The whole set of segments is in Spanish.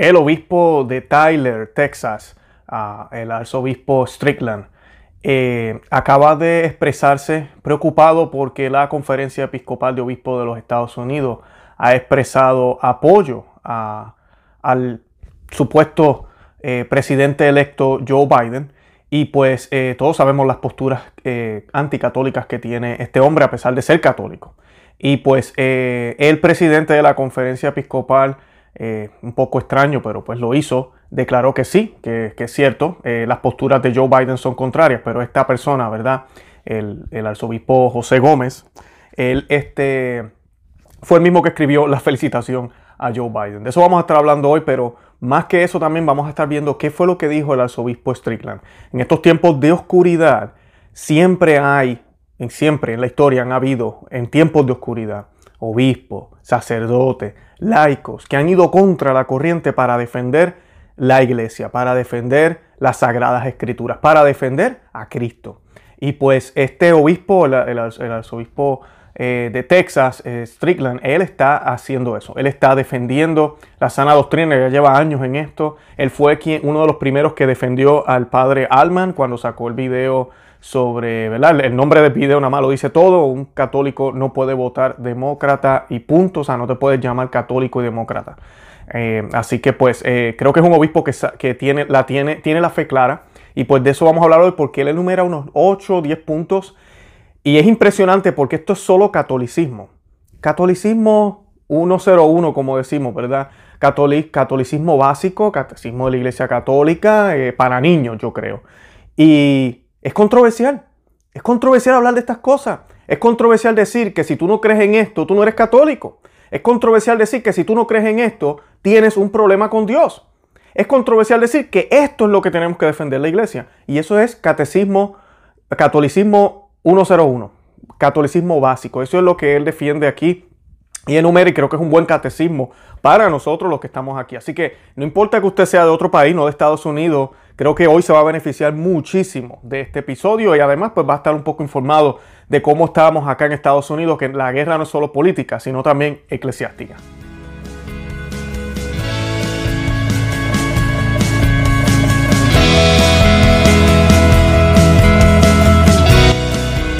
El obispo de Tyler, Texas, el arzobispo Strickland, eh, acaba de expresarse preocupado porque la Conferencia Episcopal de Obispos de los Estados Unidos ha expresado apoyo al supuesto eh, presidente electo Joe Biden. Y pues eh, todos sabemos las posturas anticatólicas que tiene este hombre a pesar de ser católico. Y pues el presidente de la conferencia episcopal eh, un poco extraño, pero pues lo hizo, declaró que sí, que, es cierto, eh, las posturas de Joe Biden son contrarias, pero esta persona, ¿verdad? El, arzobispo José Gómez, él este, fue el mismo que escribió la felicitación a Joe Biden. De eso vamos a estar hablando hoy, pero más que eso también vamos a estar viendo qué fue lo que dijo el arzobispo Strickland. En estos tiempos de oscuridad, siempre hay, siempre en la historia han habido, en tiempos de oscuridad, obispos, sacerdotes, laicos que han ido contra la corriente para defender la iglesia, para defender las sagradas escrituras, para defender a Cristo. Y pues este obispo, el, arzobispo eh, de Texas, eh, Strickland, él está haciendo eso. Él está defendiendo la sana doctrina, ya lleva años en esto. Él fue quien, uno de los primeros que defendió al padre Alman cuando sacó el video sobre, ¿verdad? El nombre nada más lo dice todo. Un católico no puede votar demócrata y punto. O sea, no te puedes llamar católico y demócrata. Eh, así que pues eh, creo que es un obispo que, que, tiene, la tiene, tiene la fe clara. Y pues de eso vamos a hablar hoy porque él enumera unos 8 o 10 puntos. Y es impresionante porque esto es solo catolicismo. Catolicismo 101, como decimos, ¿verdad? catolicismo básico, catecismo de la Iglesia Católica, eh, para niños, yo creo. Y es controversial. Es controversial hablar de estas cosas. Es controversial decir que si tú no crees en esto, tú no eres católico. Es controversial decir que si tú no crees en esto, tienes un problema con Dios. Es controversial decir que esto es lo que tenemos que defender la iglesia. Y eso es catecismo, catolicismo 101, catolicismo básico. Eso es lo que él defiende aquí y enumera y creo que es un buen catecismo para nosotros los que estamos aquí. Así que no importa que usted sea de otro país, no de Estados Unidos, creo que hoy se va a beneficiar muchísimo de este episodio y además pues va a estar un poco informado de cómo estábamos acá en Estados Unidos, que la guerra no es solo política, sino también eclesiástica.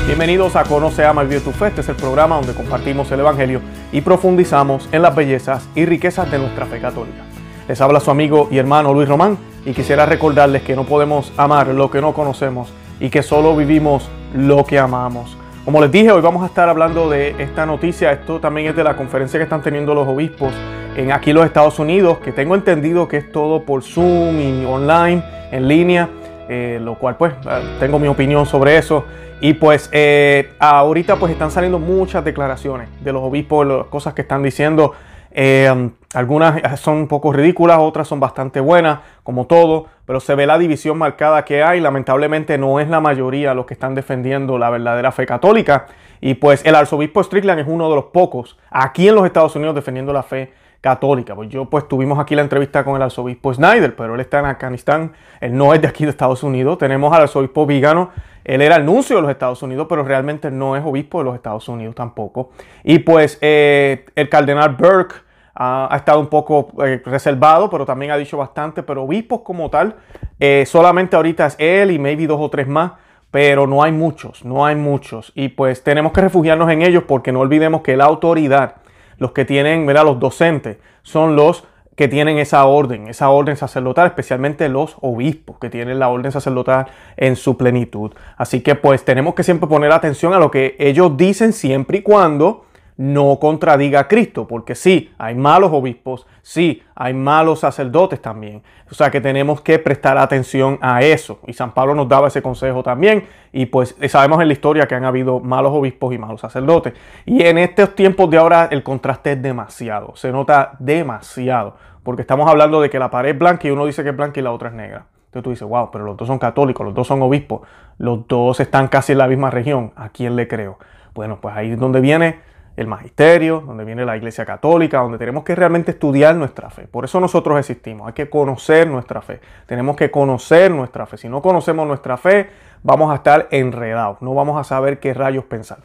Bienvenidos a Conoce, Ama y Vive tu Fe. Este es el programa donde compartimos el Evangelio y profundizamos en las bellezas y riquezas de nuestra fe católica. Les habla su amigo y hermano Luis Román y quisiera recordarles que no podemos amar lo que no conocemos y que solo vivimos lo que amamos. Como les dije, hoy vamos a estar hablando de esta noticia. Esto también es de la conferencia que están teniendo los obispos en aquí los Estados Unidos, que tengo entendido que es todo por Zoom y online, en línea, eh, lo cual pues tengo mi opinión sobre eso. Y pues eh, ahorita pues están saliendo muchas declaraciones de los obispos, las cosas que están diciendo. Eh, algunas son un poco ridículas, otras son bastante buenas, como todo, pero se ve la división marcada que hay. Lamentablemente no es la mayoría los que están defendiendo la verdadera fe católica. Y pues el arzobispo Strickland es uno de los pocos aquí en los Estados Unidos defendiendo la fe católica. Pues yo pues tuvimos aquí la entrevista con el arzobispo Snyder, pero él está en Afganistán, él no es de aquí de Estados Unidos. Tenemos al arzobispo Vigano, él era el nuncio de los Estados Unidos, pero realmente no es obispo de los Estados Unidos tampoco. Y pues eh, el cardenal Burke ha, estado un poco eh, reservado, pero también ha dicho bastante, pero obispos como tal, eh, solamente ahorita es él y maybe dos o tres más pero no hay muchos, no hay muchos. Y pues tenemos que refugiarnos en ellos porque no olvidemos que la autoridad los que tienen, mira, los docentes, son los que tienen esa orden, esa orden sacerdotal, especialmente los obispos que tienen la orden sacerdotal en su plenitud. Así que pues tenemos que siempre poner atención a lo que ellos dicen siempre y cuando no contradiga a Cristo, porque sí, hay malos obispos, sí, hay malos sacerdotes también. O sea que tenemos que prestar atención a eso. Y San Pablo nos daba ese consejo también. Y pues sabemos en la historia que han habido malos obispos y malos sacerdotes. Y en estos tiempos de ahora el contraste es demasiado, se nota demasiado. Porque estamos hablando de que la pared es blanca y uno dice que es blanca y la otra es negra. Entonces tú dices, wow, pero los dos son católicos, los dos son obispos, los dos están casi en la misma región. ¿A quién le creo? Bueno, pues ahí es donde viene el magisterio, donde viene la iglesia católica, donde tenemos que realmente estudiar nuestra fe. Por eso nosotros existimos, hay que conocer nuestra fe. Tenemos que conocer nuestra fe. Si no conocemos nuestra fe, vamos a estar enredados, no vamos a saber qué rayos pensar.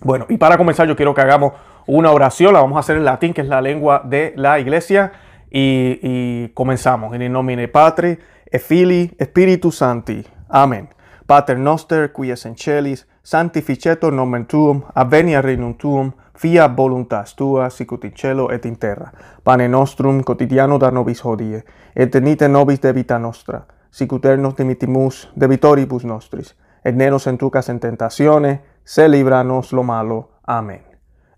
Bueno, y para comenzar yo quiero que hagamos una oración, la vamos a hacer en latín, que es la lengua de la iglesia. y, comenzamos. En el nomine Patri, e Fili, Spiritus Santi. Amén. Pater noster, qui es en celis, sanctificetur nomen tuum, avenia regnum tuum, fia voluntas tua, sicut in cielo et in terra. Pane nostrum quotidiano da nobis hodie, et tenite nobis debita nostra, sicut er nos dimitimus debitoribus nostris, et ne nos entucas en tentatione, se libra nos lo malo. Amen.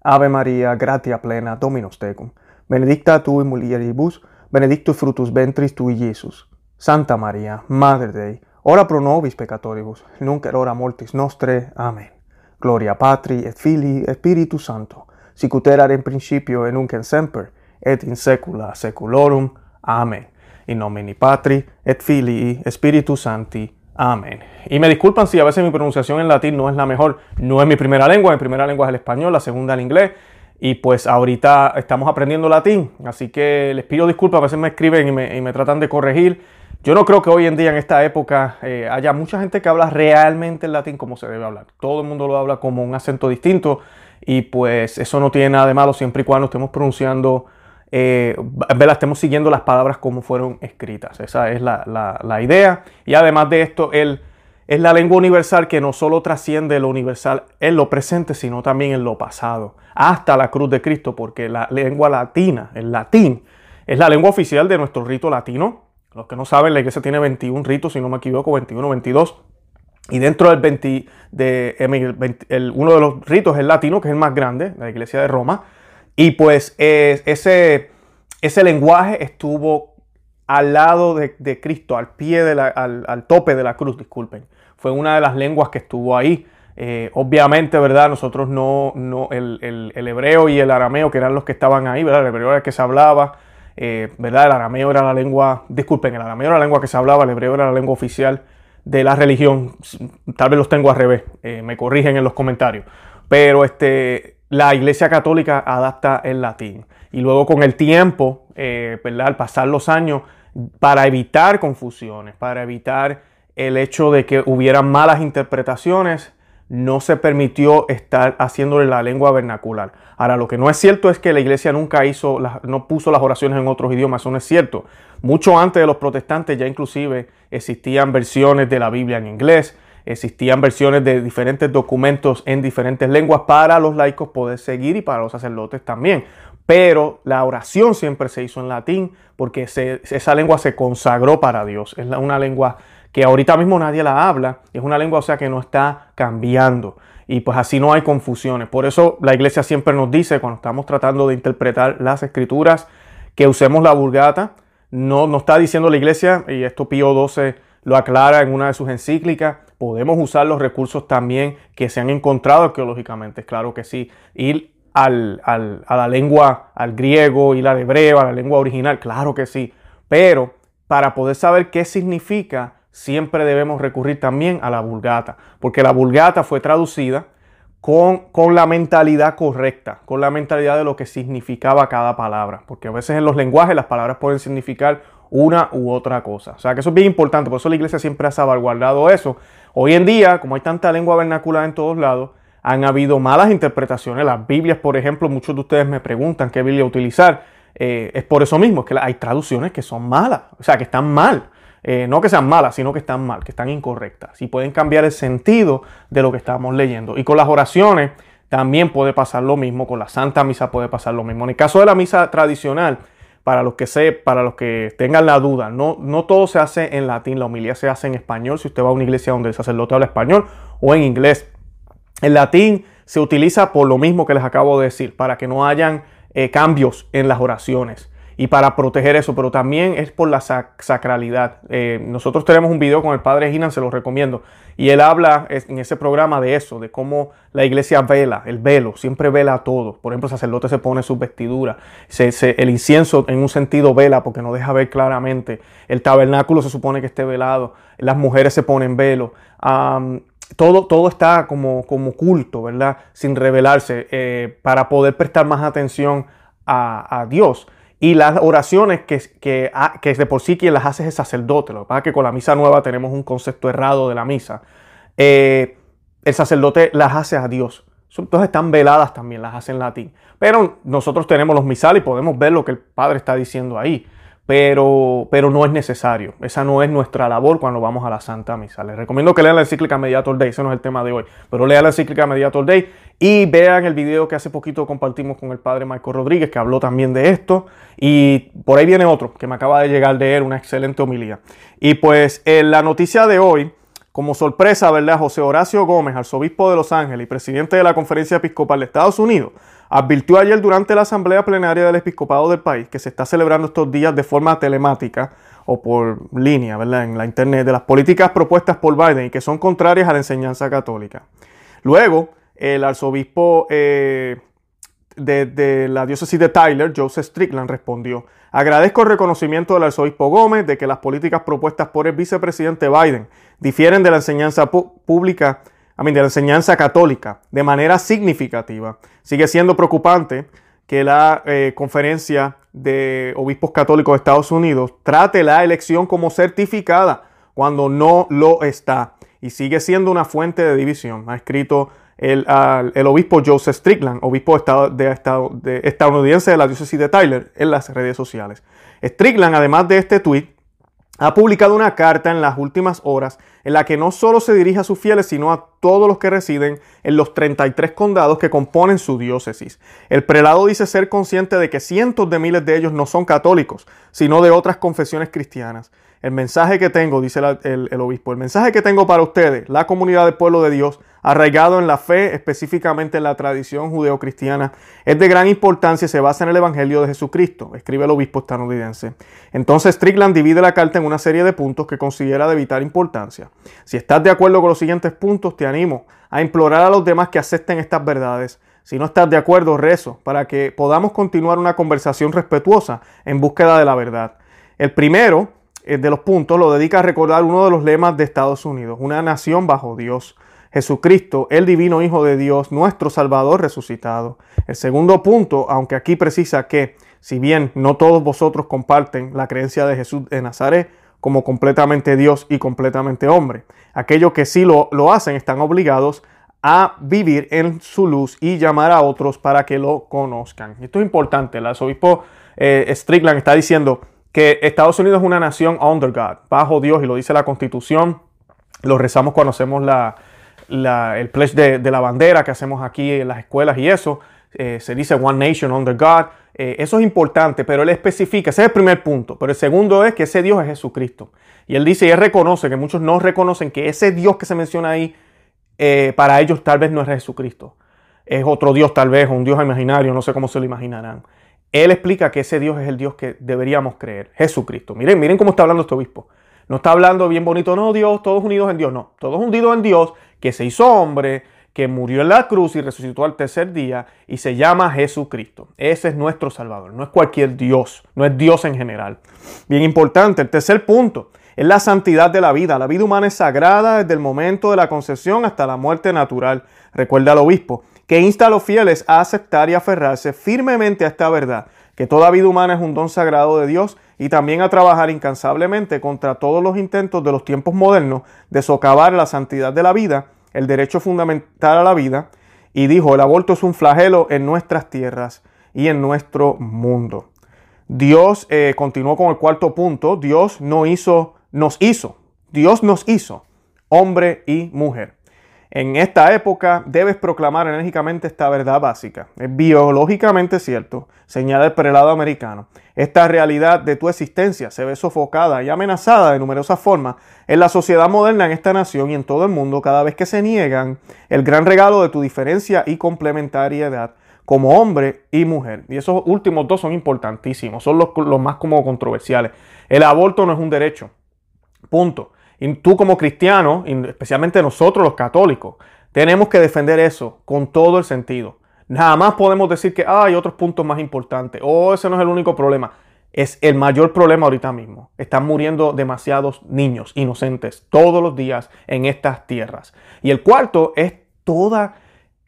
Ave Maria, gratia plena, Dominus tecum, benedicta tu in mulieribus, benedictus fructus ventris tui, Iesus. Santa Maria, Mater Dei, ora pro nobis peccatoribus, nunc et hora mortis nostre. Amen. Gloria Patri et Filii et Spiritus Sancto, sicut erat in principio et nunc et semper, et in saecula saeculorum. Amen. In nomine Patri et Filii et Spiritus Sancti. Amén. Y me disculpan si a veces mi pronunciación en latín no es la mejor. No es mi primera lengua, mi primera lengua es el español, la segunda el inglés. Y pues ahorita estamos aprendiendo latín, así que les pido disculpas, a veces me escriben y me, y me tratan de corregir. Yo no creo que hoy en día, en esta época, eh, haya mucha gente que habla realmente el latín como se debe hablar. Todo el mundo lo habla como un acento distinto y pues eso no tiene nada de malo siempre y cuando estemos pronunciando, eh, estemos siguiendo las palabras como fueron escritas. Esa es la, la, la idea. Y además de esto, el es la lengua universal que no solo trasciende lo universal en lo presente, sino también en lo pasado, hasta la cruz de Cristo, porque la lengua latina, el latín, es la lengua oficial de nuestro rito latino. Los que no saben, la iglesia tiene 21 ritos, si no me equivoco, 21, 22. Y dentro del 20, de, el, uno de los ritos es latino, que es el más grande, la iglesia de Roma. Y pues ese, ese lenguaje estuvo al lado de, Cristo, al pie, de la, al, tope de la cruz, disculpen. Fue una de las lenguas que estuvo ahí. Eh, obviamente, ¿verdad? Nosotros no, no el, hebreo y el arameo, que eran los que estaban ahí, ¿verdad? El hebreo era el que se hablaba, eh, ¿verdad? El arameo era la lengua, disculpen, el arameo era la lengua que se hablaba, el hebreo era la lengua oficial de la religión. Tal vez los tengo al revés, eh, me corrigen en los comentarios. Pero este, la iglesia católica adapta el latín. Y luego con el tiempo, ¿verdad? Al pasar los años, para evitar confusiones, para evitar el hecho de que hubieran malas interpretaciones, no se permitió estar haciéndole la lengua vernacular. Ahora, lo que no es cierto es que la iglesia nunca hizo, no puso las oraciones en otros idiomas, eso no es cierto. Mucho antes de los protestantes ya inclusive existían versiones de la Biblia en inglés, existían versiones de diferentes documentos en diferentes lenguas para los laicos poder seguir y para los sacerdotes también pero la oración siempre se hizo en latín porque esa lengua se consagró para Dios. Es una lengua que ahorita mismo nadie la habla, es una lengua o sea que no está cambiando y pues así no hay confusiones. Por eso la iglesia siempre nos dice cuando estamos tratando de interpretar las escrituras que usemos la vulgata. No, no está diciendo la iglesia, y esto Pío XII lo aclara en una de sus encíclicas, podemos usar los recursos también que se han encontrado arqueológicamente, claro que sí. Y al, a la lengua, al griego y al hebreo, a la lengua original, claro que sí. Pero para poder saber qué significa, siempre debemos recurrir también a la vulgata, porque la vulgata fue traducida con, con, la mentalidad correcta, con la mentalidad de lo que significaba cada palabra, porque a veces en los lenguajes las palabras pueden significar una u otra cosa. O sea que eso es bien importante, por eso la iglesia siempre ha salvaguardado eso. Hoy en día, como hay tanta lengua vernacular en todos lados, han habido malas interpretaciones. Las Biblias, por ejemplo, muchos de ustedes me preguntan qué Biblia utilizar. Eh, es por eso mismo, que hay traducciones que son malas, o sea, que están mal. Eh, no que sean malas, sino que están mal, que están incorrectas. Y pueden cambiar el sentido de lo que estamos leyendo. Y con las oraciones también puede pasar lo mismo, con la Santa Misa puede pasar lo mismo. En el caso de la misa tradicional, para los que se, para los que tengan la duda, no, no todo se hace en latín, la homilía se hace en español, si usted va a una iglesia donde el sacerdote habla español, o en inglés. El latín se utiliza por lo mismo que les acabo de decir, para que no hayan eh, cambios en las oraciones y para proteger eso, pero también es por la sacralidad. Eh, nosotros tenemos un video con el padre Ginan, se lo recomiendo, y él habla en ese programa de eso, de cómo la iglesia vela, el velo, siempre vela todo. Por ejemplo, el sacerdote se pone su vestidura, el incienso en un sentido vela porque no deja ver claramente. El tabernáculo se supone que esté velado, las mujeres se ponen velo todo, todo está como, como oculto, ¿verdad? Sin revelarse, eh, para poder prestar más atención a, Dios. Y las oraciones que, que, que, de por sí quien las hace es el sacerdote. Lo que pasa es que con la misa nueva tenemos un concepto errado de la misa. Eh, el sacerdote las hace a Dios. Entonces están veladas también, las hacen latín. Pero nosotros tenemos los misales y podemos ver lo que el Padre está diciendo ahí. Pero, pero no es necesario. Esa no es nuestra labor cuando vamos a la Santa Misa. Les recomiendo que lean la encíclica Mediator Day. Ese no es el tema de hoy. Pero lean la encíclica Mediator Day y vean el video que hace poquito compartimos con el Padre Michael Rodríguez, que habló también de esto. Y por ahí viene otro que me acaba de llegar de él, una excelente homilía. Y pues en la noticia de hoy como sorpresa, ¿verdad? José Horacio Gómez, arzobispo de Los Ángeles y presidente de la Conferencia Episcopal de Estados Unidos, advirtió ayer durante la Asamblea Plenaria del Episcopado del país, que se está celebrando estos días de forma telemática o por línea, ¿verdad? En la Internet, de las políticas propuestas por Biden y que son contrarias a la enseñanza católica. Luego, el arzobispo eh, de, la diócesis de Tyler, Joseph Strickland, respondió, agradezco el reconocimiento del arzobispo Gómez de que las políticas propuestas por el vicepresidente Biden difieren de la enseñanza pública, a mí, de la enseñanza católica de manera significativa. Sigue siendo preocupante que la eh, conferencia de obispos católicos de Estados Unidos trate la elección como certificada cuando no lo está y sigue siendo una fuente de división. Ha escrito el, obispo Joseph Strickland, obispo de, de, estadounidense de la diócesis de Tyler, en las redes sociales. Strickland, además de este tweet, ha publicado una carta en las últimas horas en la que no solo se dirige a sus fieles, sino a todos los que residen en los 33 condados que componen su diócesis. El prelado dice ser consciente de que cientos de miles de ellos no son católicos, sino de otras confesiones cristianas. El mensaje que tengo, dice el, obispo, el mensaje que tengo para ustedes, la comunidad del pueblo de Dios, arraigado en la fe, específicamente en la tradición judeocristiana, es de gran importancia y se basa en el Evangelio de Jesucristo, escribe el obispo estadounidense. Entonces Strickland divide la carta en una serie de puntos que considera de vital importancia. Si estás de acuerdo con los siguientes puntos, te animo a implorar a los demás que acepten estas verdades. Si no estás de acuerdo, rezo para que podamos continuar una conversación respetuosa en búsqueda de la verdad. El primero eh, de los puntos lo dedica a recordar uno de los lemas de Estados Unidos, una nación bajo Dios. Jesucristo, el divino Hijo de Dios, nuestro Salvador resucitado. El segundo punto, aunque aquí precisa que, si bien no todos vosotros comparten la creencia de Jesús de Nazaret como completamente Dios y completamente hombre, aquellos que sí lo, lo hacen están obligados a vivir en su luz y llamar a otros para que lo conozcan. Esto es importante. El arzobispo eh, Strickland está diciendo, que Estados Unidos es una nación under God, bajo Dios, y lo dice la Constitución. Lo rezamos cuando hacemos la, el pledge de, la bandera que hacemos aquí en las escuelas y eso. Eh, se dice One Nation under God. Eh, eso es importante, pero él especifica, ese es el primer punto. Pero el segundo es que ese Dios es Jesucristo. Y él dice y él reconoce que muchos no reconocen que ese Dios que se menciona ahí, eh, para ellos tal vez no es Jesucristo. Es otro Dios tal vez, un Dios imaginario, no sé cómo se lo imaginarán. Él explica que ese Dios es el Dios que deberíamos creer, Jesucristo. Miren, miren cómo está hablando este obispo. No está hablando bien bonito, no, Dios, todos unidos en Dios, no. Todos unidos en Dios, que se hizo hombre, que murió en la cruz y resucitó al tercer día y se llama Jesucristo. Ese es nuestro Salvador, no es cualquier Dios, no es Dios en general. Bien importante, el tercer punto es la santidad de la vida. La vida humana es sagrada desde el momento de la concepción hasta la muerte natural. Recuerda al obispo que insta a los fieles a aceptar y aferrarse firmemente a esta verdad, que toda vida humana es un don sagrado de Dios y también a trabajar incansablemente contra todos los intentos de los tiempos modernos de socavar la santidad de la vida, el derecho fundamental a la vida, y dijo, el aborto es un flagelo en nuestras tierras y en nuestro mundo. Dios eh, continuó con el cuarto punto, Dios no hizo, nos hizo, Dios nos hizo hombre y mujer. En esta época debes proclamar enérgicamente esta verdad básica. Es biológicamente cierto, señala el prelado americano. Esta realidad de tu existencia se ve sofocada y amenazada de numerosas formas en la sociedad moderna, en esta nación y en todo el mundo cada vez que se niegan el gran regalo de tu diferencia y complementariedad como hombre y mujer. Y esos últimos dos son importantísimos, son los, más como controversiales. El aborto no es un derecho. Punto. Y tú como cristiano, especialmente nosotros los católicos, tenemos que defender eso con todo el sentido. Nada más podemos decir que hay otros puntos más importantes. O ese no es el único problema. Es el mayor problema ahorita mismo. Están muriendo demasiados niños inocentes todos los días en estas tierras. Y el cuarto es toda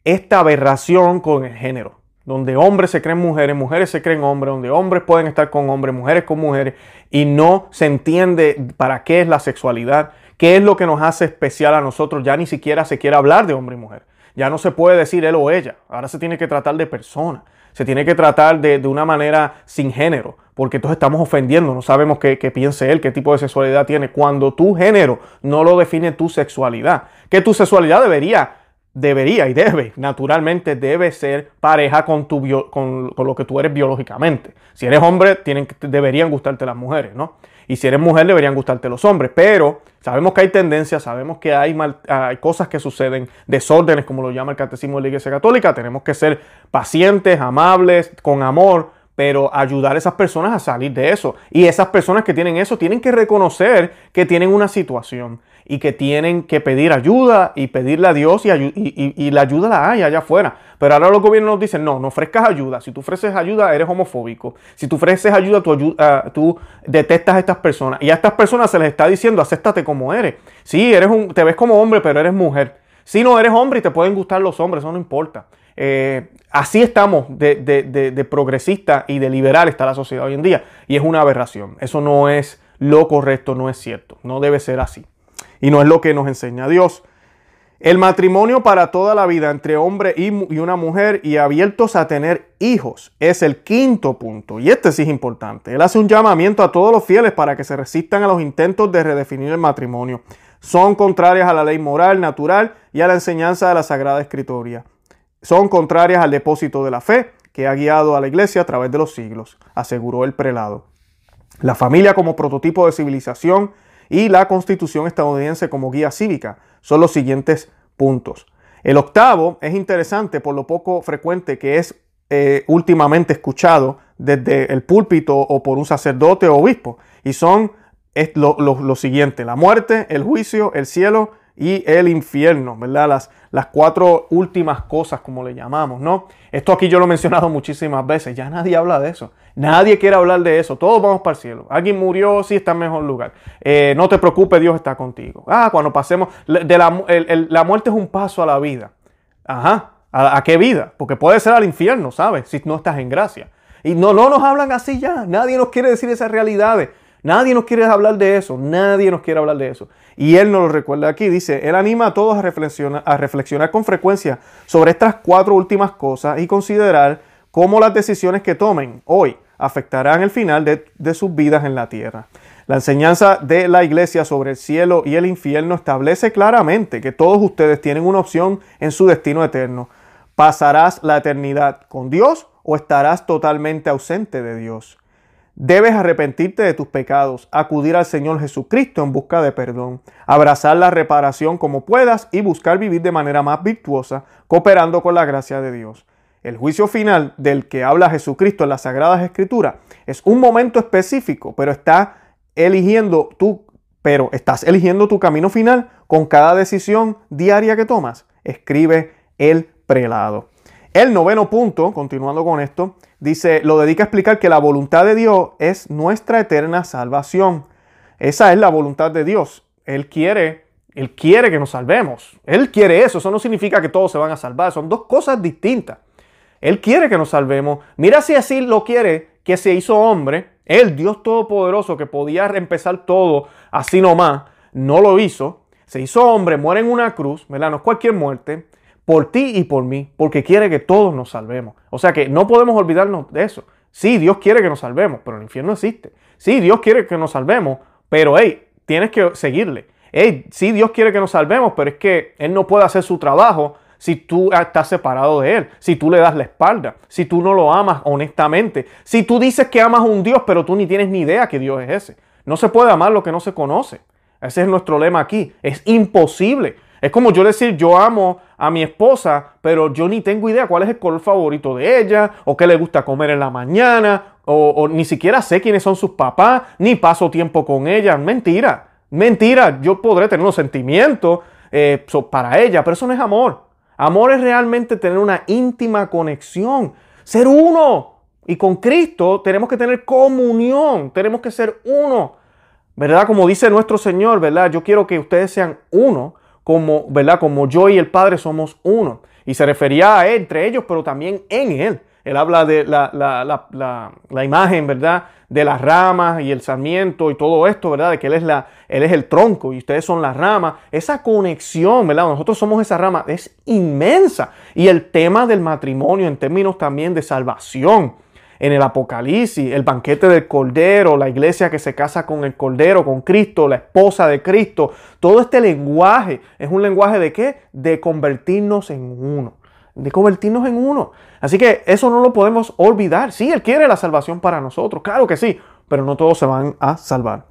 esta aberración con el género donde hombres se creen mujeres, mujeres se creen hombres, donde hombres pueden estar con hombres, mujeres con mujeres, y no se entiende para qué es la sexualidad, qué es lo que nos hace especial a nosotros, ya ni siquiera se quiere hablar de hombre y mujer. Ya no se puede decir él o ella. Ahora se tiene que tratar de persona. Se tiene que tratar de, una manera sin género. Porque entonces estamos ofendiendo. No sabemos qué, qué, piense él, qué tipo de sexualidad tiene. Cuando tu género no lo define tu sexualidad. Que tu sexualidad debería debería y debe, naturalmente debe ser pareja con, tu con, lo que tú eres biológicamente. Si eres hombre, tienen, deberían gustarte las mujeres, ¿no? Y si eres mujer, deberían gustarte los hombres. Pero sabemos que hay tendencias, sabemos que hay, hay cosas que suceden, desórdenes, como lo llama el Catecismo de la Iglesia Católica. Tenemos que ser pacientes, amables, con amor, pero ayudar a esas personas a salir de eso. Y esas personas que tienen eso tienen que reconocer que tienen una situación y que tienen que pedir ayuda y pedirle a Dios y, la ayuda la hay allá afuera. Pero ahora los gobiernos nos dicen, no, no ofrezcas ayuda. Si tú ofreces ayuda, eres homofóbico. Si tú ofreces ayuda, tú, ah, tú detestas a estas personas. Y a estas personas se les está diciendo, acéptate como eres. Sí, eres un, te ves como hombre, pero eres mujer. Si no eres hombre y te pueden gustar los hombres, eso no importa. Eh, así estamos de, progresista y de liberal está la sociedad hoy en día. Y es una aberración. Eso no es lo correcto, no es cierto. No debe ser así y no es lo que nos enseña Dios. El matrimonio para toda la vida entre hombre y, una mujer y abiertos a tener hijos es el quinto punto. Y este sí es importante. Él hace un llamamiento a todos los fieles para que se resistan a los intentos de redefinir el matrimonio. Son contrarias a la ley moral, natural y a la enseñanza de la Sagrada Escritura. Son contrarias al depósito de la fe que ha guiado a la iglesia a través de los siglos, aseguró el prelado. La familia como prototipo de civilización y la Constitución estadounidense como guía cívica. Son los siguientes puntos. El octavo es interesante por lo poco frecuente que es eh, últimamente escuchado desde el púlpito o por un sacerdote o obispo. Y son lo, lo siguiente, la muerte, el juicio, el cielo y el infierno, ¿verdad? Las, las cuatro últimas cosas, como le llamamos, ¿no? Esto aquí yo lo he mencionado muchísimas veces, ya nadie habla de eso. Nadie quiere hablar de eso, todos vamos para el cielo. Alguien murió, sí está en mejor lugar. Eh, no te preocupes, Dios está contigo. Ah, cuando pasemos, de la, la muerte es un paso a la vida. Ajá, ¿A, ¿A, qué vida? Porque puede ser al infierno, ¿sabes? Si no estás en gracia. Y no, no nos hablan así ya, nadie nos quiere decir esas realidades. Nadie nos quiere hablar de eso, nadie nos quiere hablar de eso. Y él nos lo recuerda aquí, dice, él anima a todos a reflexionar, con frecuencia sobre estas cuatro últimas cosas y considerar cómo las decisiones que tomen hoy afectarán el final de, de sus vidas en la tierra. La enseñanza de la iglesia sobre el cielo y el infierno establece claramente que todos ustedes tienen una opción en su destino eterno. ¿Pasarás la eternidad con Dios o estarás totalmente ausente de Dios? Debes arrepentirte de tus pecados, acudir al Señor Jesucristo en busca de perdón, abrazar la reparación como puedas y buscar vivir de manera más virtuosa, cooperando con la gracia de Dios. El juicio final del que habla Jesucristo en las Sagradas Escrituras es un momento específico, pero eligiendo pero estás eligiendo tu camino final con cada decisión diaria que tomas. Escribe el prelado. El noveno punto, continuando con esto, dice, lo dedica a explicar que la voluntad de Dios es nuestra eterna salvación. Esa es la voluntad de Dios. Él quiere, Él quiere que nos salvemos. Él quiere eso. Eso no significa que todos se van a salvar. Son dos cosas distintas. Él quiere que nos salvemos. Mira si así lo quiere, que se hizo hombre. Él, Dios Todopoderoso, que podía empezar todo así nomás, no lo hizo. Se hizo hombre, muere en una cruz, ¿verdad? No es cualquier muerte por ti y por mí, porque quiere que todos nos salvemos. O sea que no podemos olvidarnos de eso. Sí, Dios quiere que nos salvemos, pero el infierno existe. Sí, Dios quiere que nos salvemos, pero hey, tienes que seguirle. Hey, sí, Dios quiere que nos salvemos, pero es que Él no puede hacer su trabajo si tú estás separado de Él, si tú le das la espalda, si tú no lo amas honestamente, si tú dices que amas a un Dios, pero tú ni tienes ni idea que Dios es ese. No se puede amar lo que no se conoce. Ese es nuestro lema aquí. Es imposible. Es como yo decir, yo amo a mi esposa, pero yo ni tengo idea cuál es el color favorito de ella, o qué le gusta comer en la mañana, o, ni siquiera sé quiénes son sus papás, ni paso tiempo con ella. Mentira, mentira. Yo podré tener unos sentimientos eh, para ella, pero eso no es amor. Amor es realmente tener una íntima conexión, ser uno. Y con Cristo tenemos que tener comunión, tenemos que ser uno. ¿Verdad? Como dice nuestro Señor, ¿verdad? Yo quiero que ustedes sean uno como, ¿verdad? Como yo y el Padre somos uno. Y se refería a él, entre ellos, pero también en él. Él habla de la, la, imagen, ¿verdad? De las ramas y el sarmiento y todo esto, ¿verdad? De que Él es, la, él es el tronco y ustedes son las ramas. Esa conexión, ¿verdad? Nosotros somos esa rama, es inmensa. Y el tema del matrimonio en términos también de salvación en el Apocalipsis, el banquete del Cordero, la iglesia que se casa con el Cordero, con Cristo, la esposa de Cristo. Todo este lenguaje es un lenguaje de qué? De convertirnos en uno. De convertirnos en uno. Así que eso no lo podemos olvidar. Sí, Él quiere la salvación para nosotros, claro que sí, pero no todos se van a salvar.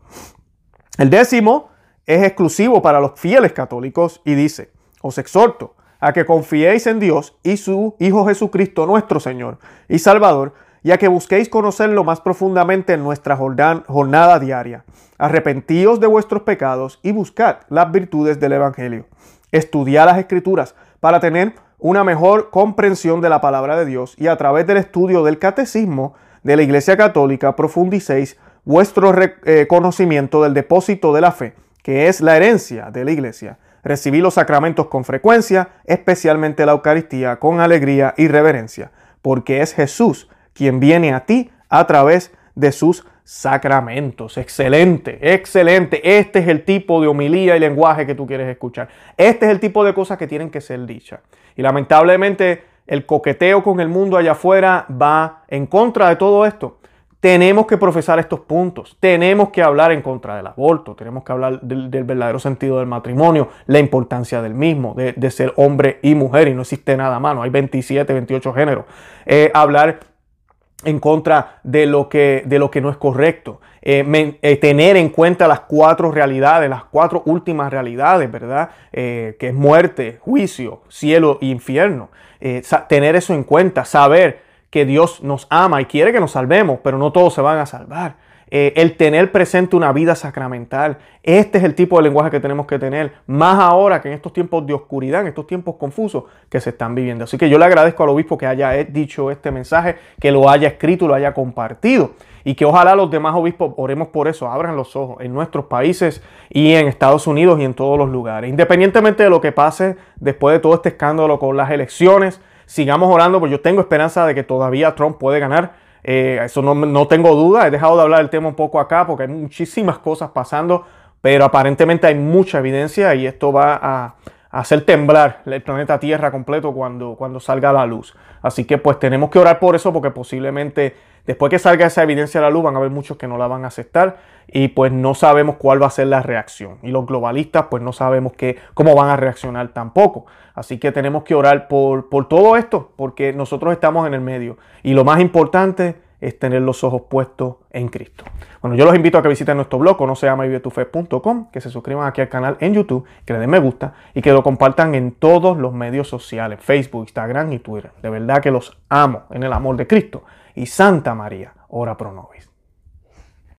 El décimo es exclusivo para los fieles católicos y dice, os exhorto a que confiéis en Dios y su Hijo Jesucristo nuestro Señor y Salvador, ya que busquéis conocerlo más profundamente en nuestra jornada diaria. Arrepentíos de vuestros pecados y buscad las virtudes del Evangelio. Estudiad las Escrituras para tener una mejor comprensión de la palabra de Dios y a través del estudio del catecismo de la Iglesia Católica profundicéis vuestro eh, conocimiento del depósito de la fe, que es la herencia de la Iglesia. Recibid los sacramentos con frecuencia, especialmente la Eucaristía, con alegría y reverencia, porque es Jesús quien viene a ti a través de sus sacramentos. Excelente, excelente. Este es el tipo de homilía y lenguaje que tú quieres escuchar. Este es el tipo de cosas que tienen que ser dichas. Y lamentablemente el coqueteo con el mundo allá afuera va en contra de todo esto. Tenemos que profesar estos puntos, tenemos que hablar en contra del aborto, tenemos que hablar del, verdadero sentido del matrimonio, la importancia del mismo, de, ser hombre y mujer, y no existe nada más, hay 27, 28 géneros. Eh, hablar en contra de lo que, de lo que no es correcto. Eh, eh, tener en cuenta las cuatro realidades, las cuatro últimas realidades, ¿verdad? Eh, que es muerte, juicio, cielo e infierno. tener eso en cuenta, saber que Dios nos ama y quiere que nos salvemos, pero no todos se van a salvar. Eh, el tener presente una vida sacramental. Este es el tipo de lenguaje que tenemos que tener, más ahora que en estos tiempos de oscuridad, en estos tiempos confusos que se están viviendo. Así que yo le agradezco al obispo que haya dicho este mensaje, que lo haya escrito, lo haya compartido y que ojalá los demás obispos oremos por eso, abran los ojos en nuestros países y en Estados Unidos y en todos los lugares. Independientemente de lo que pase después de todo este escándalo con las elecciones, sigamos orando, porque yo tengo esperanza de que todavía Trump puede ganar eh, eso no, tengo duda. He dejado de hablar del tema un poco acá porque hay muchísimas cosas pasando, pero aparentemente hay mucha evidencia y esto va a, hacer temblar el planeta Tierra completo cuando, cuando salga la luz. Así que pues tenemos que orar por eso porque posiblemente después que salga esa evidencia a la luz van a haber muchos que no la van a aceptar y pues no sabemos cuál va a ser la reacción. Y los globalistas pues no sabemos cómo van a reaccionar tampoco. Así que tenemos que orar por, por todo esto porque nosotros estamos en el medio. Y lo más importante es tener los ojos puestos en Cristo. Bueno, yo los invito a que visiten nuestro blog, no se llama que se suscriban aquí al canal en YouTube, que le den me gusta y que lo compartan en todos los medios sociales, Facebook, Instagram y Twitter. De verdad que los amo en el amor de Cristo. Y Santa María, ora pro nobis.